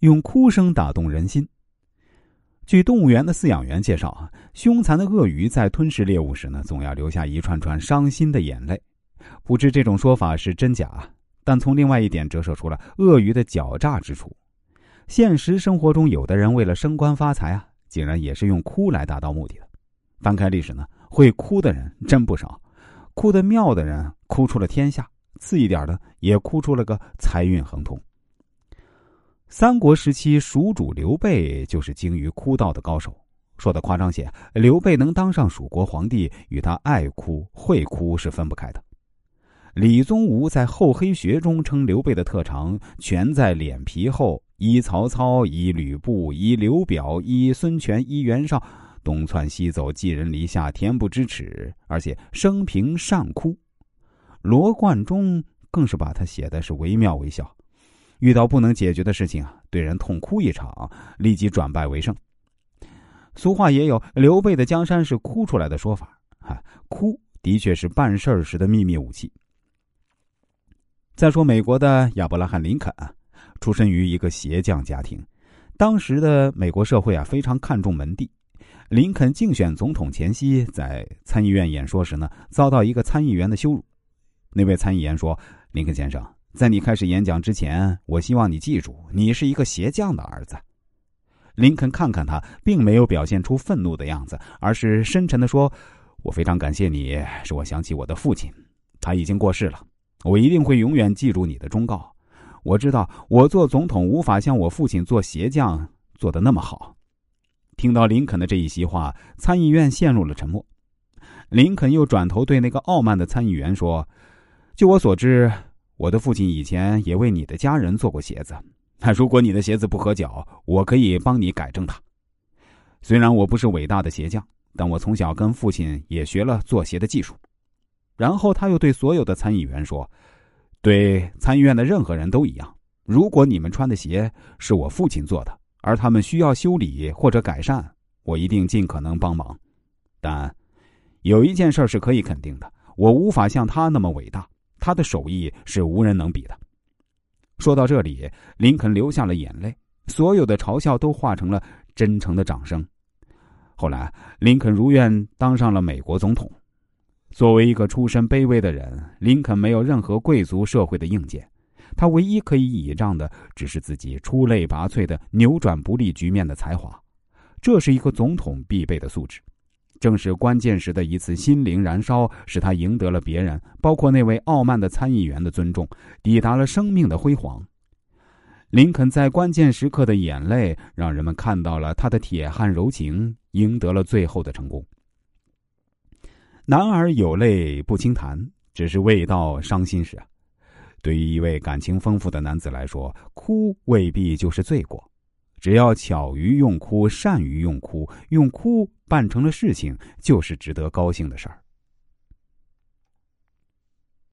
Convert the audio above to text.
用哭声打动人心。据动物园的饲养员介绍啊，凶残的鳄鱼在吞食猎物时呢，总要留下一串串伤心的眼泪。不知这种说法是真假，但从另外一点折射出了鳄鱼的狡诈之处。现实生活中，有的人为了升官发财啊，竟然也是用哭来达到目的的。翻开历史呢，会哭的人真不少，哭得妙的人哭出了天下，次一点的也哭出了个财运亨通。三国时期，蜀主刘备就是精于哭道的高手。说的夸张些，刘备能当上蜀国皇帝，与他爱哭会哭是分不开的。李宗吾在《厚黑学》中称刘备的特长全在脸皮厚，依曹操，依吕布，依刘表，依孙权，依袁绍，东窜西走，寄人篱下，恬不知耻，而且生平善哭。罗贯中更是把他写的是惟妙惟肖。遇到不能解决的事情啊，对人痛哭一场，立即转败为胜。俗话也有“刘备的江山是哭出来的”说法，哈，哭的确是办事时的秘密武器。再说美国的亚伯拉罕·林肯啊，出身于一个鞋匠家庭，当时的美国社会啊非常看重门第。林肯竞选总统前夕，在参议院演说时呢，遭到一个参议员的羞辱。那位参议员说：“林肯先生。”在你开始演讲之前，我希望你记住，你是一个鞋匠的儿子。林肯看看他，并没有表现出愤怒的样子，而是深沉的说：“我非常感谢你，使我想起我的父亲，他已经过世了。我一定会永远记住你的忠告。我知道我做总统无法像我父亲做鞋匠做的那么好。”听到林肯的这一席话，参议院陷入了沉默。林肯又转头对那个傲慢的参议员说：“据我所知。”我的父亲以前也为你的家人做过鞋子，那如果你的鞋子不合脚，我可以帮你改正它。虽然我不是伟大的鞋匠，但我从小跟父亲也学了做鞋的技术。然后他又对所有的参议员说：“对参议院的任何人都一样，如果你们穿的鞋是我父亲做的，而他们需要修理或者改善，我一定尽可能帮忙。但有一件事是可以肯定的，我无法像他那么伟大。”他的手艺是无人能比的。说到这里，林肯流下了眼泪，所有的嘲笑都化成了真诚的掌声。后来，林肯如愿当上了美国总统。作为一个出身卑微的人，林肯没有任何贵族社会的硬件，他唯一可以倚仗的只是自己出类拔萃的扭转不利局面的才华。这是一个总统必备的素质。正是关键时的一次心灵燃烧，使他赢得了别人，包括那位傲慢的参议员的尊重，抵达了生命的辉煌。林肯在关键时刻的眼泪，让人们看到了他的铁汉柔情，赢得了最后的成功。男儿有泪不轻弹，只是未到伤心时。对于一位感情丰富的男子来说，哭未必就是罪过。只要巧于用哭，善于用哭，用哭办成了事情，就是值得高兴的事儿。